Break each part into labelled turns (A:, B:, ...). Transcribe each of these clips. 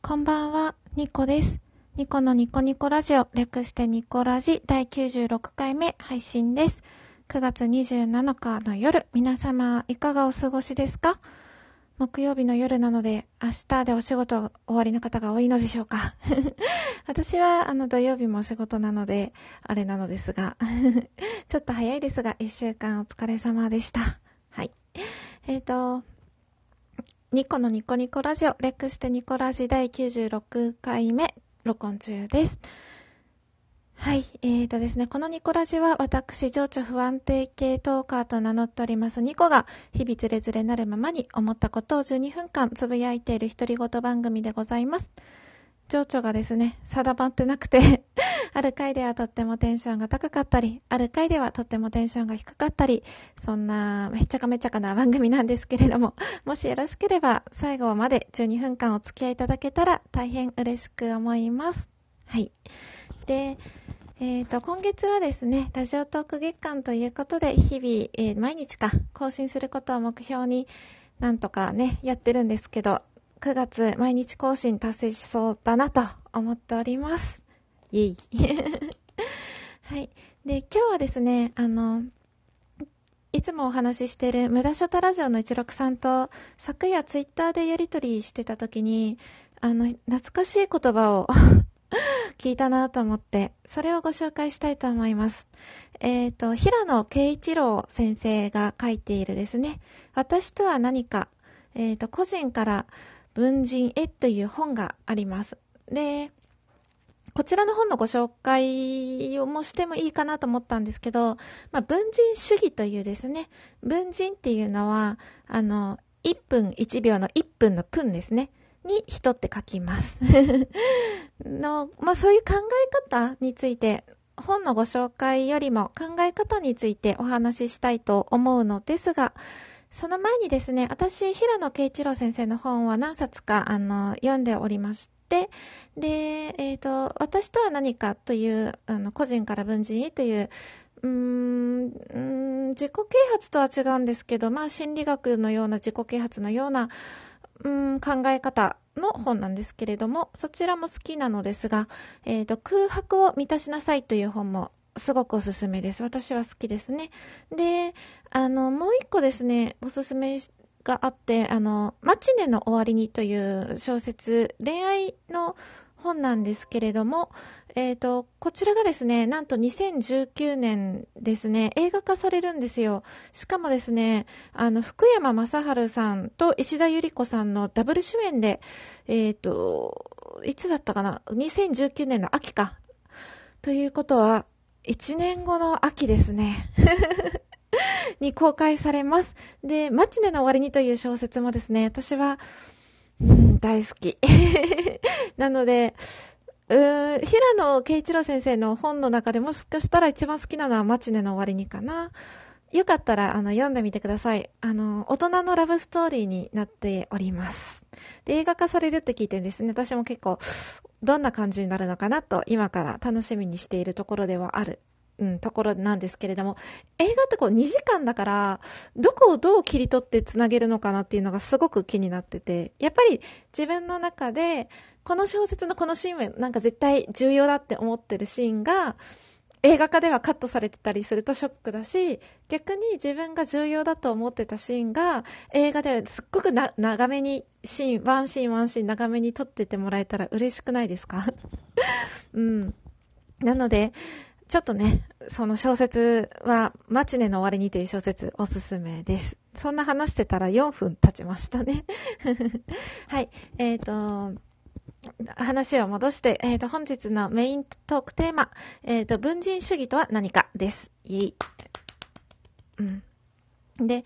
A: こんばんは、ニコです。ニコのニコニコラジオ、略してニコラジ第96回目配信です。9月27日の夜、皆様いかがお過ごしですか？木曜日の夜なので、明日でお仕事終わりの方が多いのでしょうか？私は、あの、土曜日もお仕事なので、あれなのですが、ちょっと早いですが、一週間お疲れ様でした。はい。えっ、と、ニコのニコニコラジオ、略してニコラジ第96回目、録音中です。はい。えーとですね、このニコラジは私、情緒不安定系トーカーと名乗っておりますニコが、日々つれづれなるままに思ったことを12分間つぶやいている独り言番組でございます。情緒がですね、定まってなくて、ある回ではとってもテンションが高かったり、ある回ではとってもテンションが低かったり、そんなめっちゃかめっちゃかな番組なんですけれども、もしよろしければ最後まで12分間お付き合いいただけたら大変嬉しく思います。はい。で、えっ、と、今月はですね、ラジオトーク月間ということで、日々、えー毎日か、更新することを目標になんとかね、やってるんですけど、9月毎日更新達成しそうだなと思っております。イェイ。はい。で、今日はですね、あの、いつもお話ししている無駄ショタラジオの一六さんと昨夜ツイッターでやりとりしてた時に、あの、懐かしい言葉を 聞いたなと思って、それをご紹介したいと思います。えっ、と、平野慶一郎先生が書いているですね、私とは何か、えっ、と、個人から文人へという本があります。で、こちらの本のご紹介をもしてもいいかなと思ったんですけど、まあ、文人主義というですね、文人っていうのは、あの、1分1秒の1分の分ですね、に人って書きます。の、まあ、そういう考え方について、本のご紹介よりも考え方についてお話ししたいと思うのですが、その前にですね、私、平野慶一郎先生の本は何冊か、あの、読んでおりまして、で、えっ、と、私とは何かという、あの、個人から文人へという、うん、自己啓発とは違うんですけど、まあ、心理学のような自己啓発のような、うん、考え方の本なんですけれども、そちらも好きなのですが、えっ、と、空白を満たしなさいという本もすごくおすすめです。私は好きですね。で、あの、もう一個ですね、おすすめがあって、あの、マチネの終わりにという小説、恋愛の本なんですけれども、えっ、と、こちらがですね、なんと2019年ですね、映画化されるんですよ。しかもですね、あの、福山雅治さんと石田ゆり子さんのダブル主演で、えっ、と、いつだったかな ?2019 年の秋か。ということは、1年後の秋ですね。に公開されます。で、マチネの終わりにという小説もですね、私は、うん、大好き。なので、うーん、平野慶一郎先生の本の中でもしかしたら一番好きなのはマチネの終わりにかな。よかったら、あの、読んでみてください。あの、大人のラブストーリーになっております。で、映画化されるって聞いてですね、私も結構、どんな感じになるのかなと、今から楽しみにしているところではある、うん、ところなんですけれども、映画ってこう2時間だから、どこをどう切り取ってつなげるのかなっていうのがすごく気になってて、やっぱり自分の中で、この小説のこのシーンはなんか絶対重要だって思ってるシーンが、映画化ではカットされてたりするとショックだし、逆に自分が重要だと思ってたシーンが、映画ではすっごくな長めにシーン、ワンシーンワンシーン長めに撮っててもらえたら嬉しくないですか？うん。なので、ちょっとね、その小説は、マチネの終わりにという小説おすすめです。そんな話してたら4分経ちましたね。はい。えっ、と、話を戻して、えっ、と、本日のメイントークテーマ、えっ、と、文人主義とは何かです。イイ。うん。で、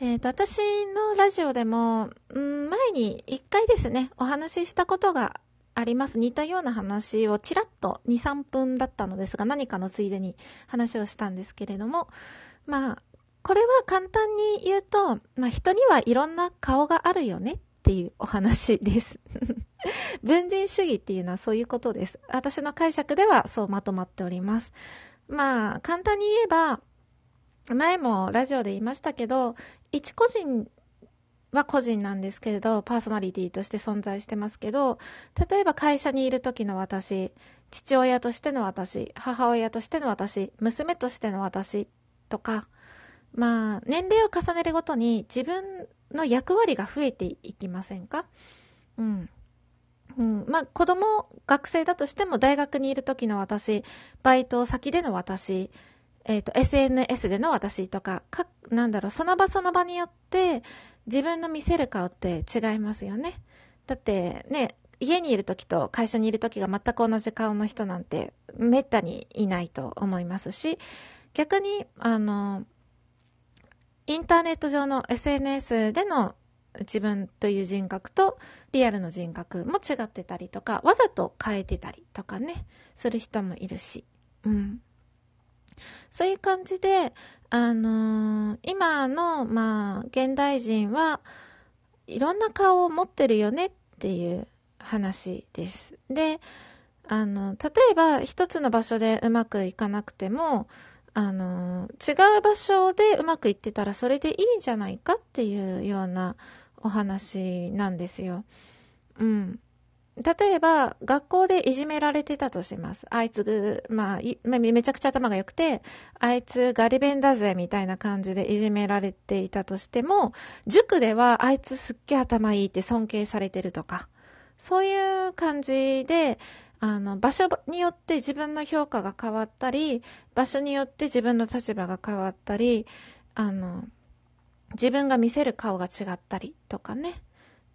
A: えっ、と、私のラジオでも、うん、前に一回ですね、お話ししたことがあります。似たような話をちらっと2、3分だったのですが、何かのついでに話をしたんですけれども、まあ、これは簡単に言うと、まあ人にはいろんな顔があるよねっていうお話です。文人主義っていうのはそういうことです。私の解釈ではそうまとまっております。まあ、簡単に言えば、前もラジオで言いましたけど、一個人は個人なんですけれど、パーソナリティとして存在してますけど、例えば会社にいる時の私、父親としての私、母親としての私、娘としての私とか、まあ、年齢を重ねるごとに自分の役割が増えていきませんか？うん。うん、まあ、子供、学生だとしても大学にいる時の私、バイト先での私、えっ、ー、と、SNS での私とか、か、なんだろう、その場その場によって自分の見せる顔って違いますよね。だってね、家にいる時と会社にいる時が全く同じ顔の人なんてめったにいないと思いますし、逆に、あの、インターネット上の SNS での自分という人格とリアルの人格も違ってたりとか、わざと変えてたりとかね、する人もいるし、うん。そういう感じで、あのー、今の、まあ、現代人はいろんな顔を持ってるよねっていう話です。で、あの、例えば一つの場所でうまくいかなくても、あの、違う場所でうまくいってたらそれでいいんじゃないかっていうようなお話なんですよ。うん。例えば、学校でいじめられてたとします。あいつ、まあ、めちゃくちゃ頭が良くて、あいつガリ弁だぜ、みたいな感じでいじめられていたとしても、塾ではあいつすっげえ頭いいって尊敬されてるとか、そういう感じで、あの、場所によって自分の評価が変わったり、場所によって自分の立場が変わったり、あの、自分が見せる顔が違ったりとかね。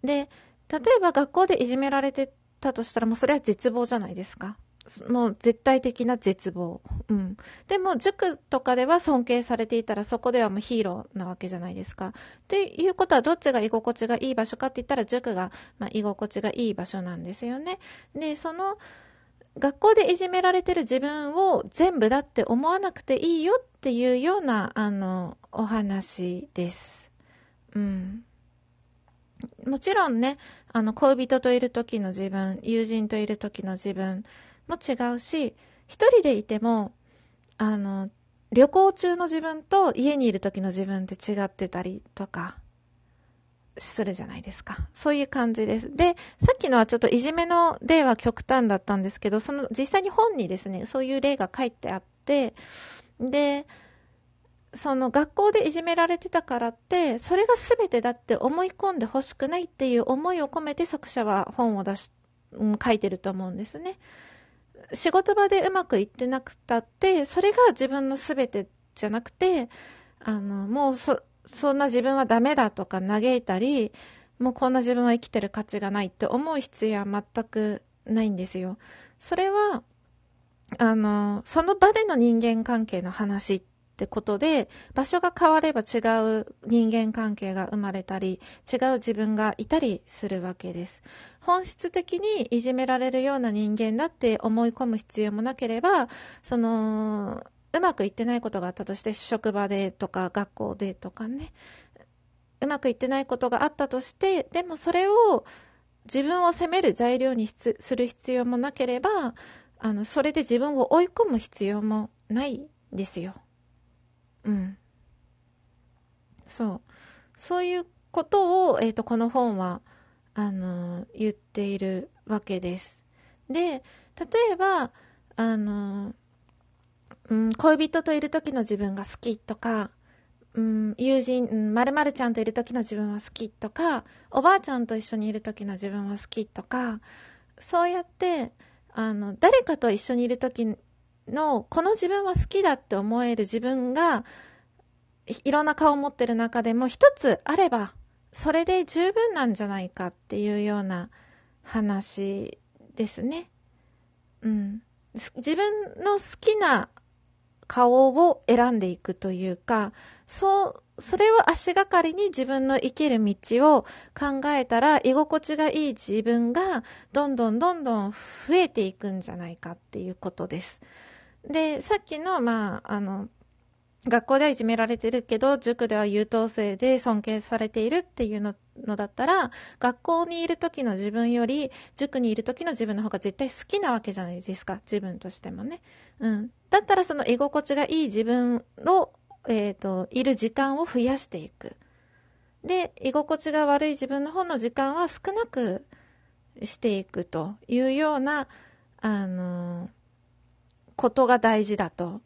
A: で、例えば学校でいじめられてたとしたらもうそれは絶望じゃないですか。もう絶対的な絶望。うん。でも塾とかでは尊敬されていたらそこではもうヒーローなわけじゃないですか。っていうことはどっちが居心地がいい場所かって言ったら塾が、まあ、居心地がいい場所なんですよね。で、その学校でいじめられてる自分を全部だって思わなくていいよっていうようなあのお話です。うん。もちろんね、あの、恋人といる時の自分、友人といる時の自分も違うし、一人でいても、あの、旅行中の自分と家にいる時の自分って違ってたりとか、するじゃないですか。そういう感じです。で、さっきのはちょっといじめの例は極端だったんですけど、その実際に本にですね、そういう例が書いてあって、で、その学校でいじめられてたからってそれが全てだって思い込んでほしくないっていう思いを込めて作者は本を出し、うん、書いてると思うんですね。仕事場でうまくいってなくたってそれが自分の全てじゃなくてあのもうそそんな自分はダメだとか嘆いたりもうこんな自分は生きてる価値がないって思う必要は全くないんですよ。それはあのその場での人間関係の話ってことで、場所が変われば違う人間関係が生まれたり、違う自分がいたりするわけです。本質的にいじめられるような人間だって思い込む必要もなければ、その、うまくいってないことがあったとして、職場でとか学校でとかね、うまくいってないことがあったとして、でもそれを自分を責める材料にする必要もなければ、あの、それで自分を追い込む必要もないですよ。うん。そう。そういうことを、え、ー、と、この本は、あの、言っているわけです。で、例えば、あの、うん、恋人といる時の自分が好きとか、うん、友人、まるまるちゃんといる時の自分は好きとか、おばあちゃんと一緒にいる時の自分は好きとか、そうやって、あの、誰かと一緒にいる時のこの自分は好きだって思える自分がいろんな顔を持ってる中でも一つあればそれで十分なんじゃないかっていうような話ですね。うん。自分の好きな顔を選んでいくというか、そう、それを足がかりに自分の生きる道を考えたら居心地がいい自分がどんどんどんどん増えていくんじゃないかっていうことです。で、さっきの、まあ、あの、学校ではいじめられてるけど、塾では優等生で尊敬されているっていうののだったら、学校にいる時の自分より、塾にいる時の自分の方が絶対好きなわけじゃないですか。自分としてもね。うん。だったらその居心地がいい自分を、えっ、ー、と、いる時間を増やしていく。で、居心地が悪い自分の方の時間は少なくしていくというような、あの、ことが大事だと。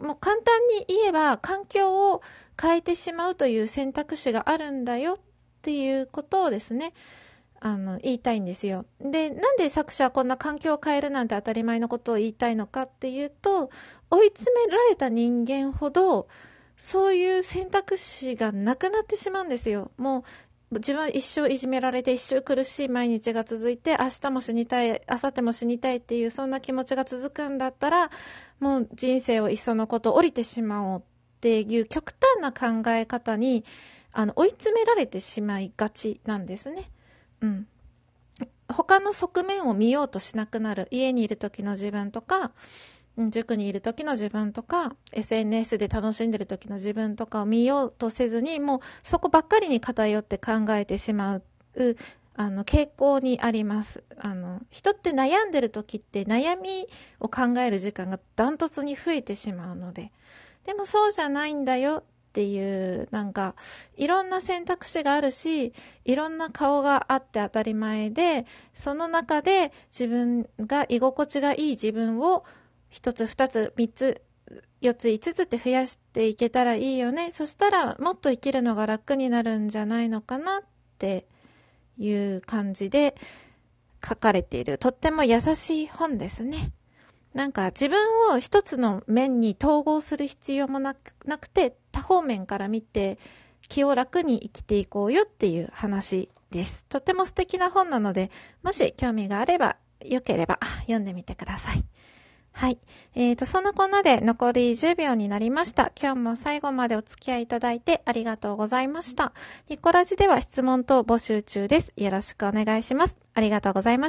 A: もう簡単に言えば、環境を変えてしまうという選択肢があるんだよっていうことをですね、あの、言いたいんですよ。で、なんで作者はこんな環境を変えるなんて当たり前のことを言いたいのかっていうと、追い詰められた人間ほど、そういう選択肢がなくなってしまうんですよ。もう、自分は一生いじめられて一生苦しい毎日が続いて、明日も死にたい、明後日も死にたいっていう、そんな気持ちが続くんだったら、もう人生をいっそのこと降りてしまおうっていう極端な考え方に、あの、追い詰められてしまいがちなんですね。うん。他の側面を見ようとしなくなる。家にいる時の自分とか、塾にいる時の自分とか、SNS で楽しんでる時の自分とかを見ようとせずに、もうそこばっかりに偏って考えてしまう、あの、傾向にあります。あの、人って悩んでる時って悩みを考える時間がダントツに増えてしまうので、でもそうじゃないんだよっていう、なんか、いろんな選択肢があるし、いろんな顔があって当たり前で、その中で自分が居心地がいい自分を一つ二つ三つ四つ五つって増やしていけたらいいよね。そしたらもっと生きるのが楽になるんじゃないのかなっていう感じで書かれているとっても優しい本ですね。なんか自分を一つの面に統合する必要もなくなくて多方面から見て気を楽に生きていこうよっていう話です。とっても素敵な本なので、もし興味があれば、よければ読んでみてください。はい。えーと、そんなこんなで残り10秒になりました。今日も最後までお付き合いいただいてありがとうございました。ニコラジでは質問等募集中です。よろしくお願いします。ありがとうございました。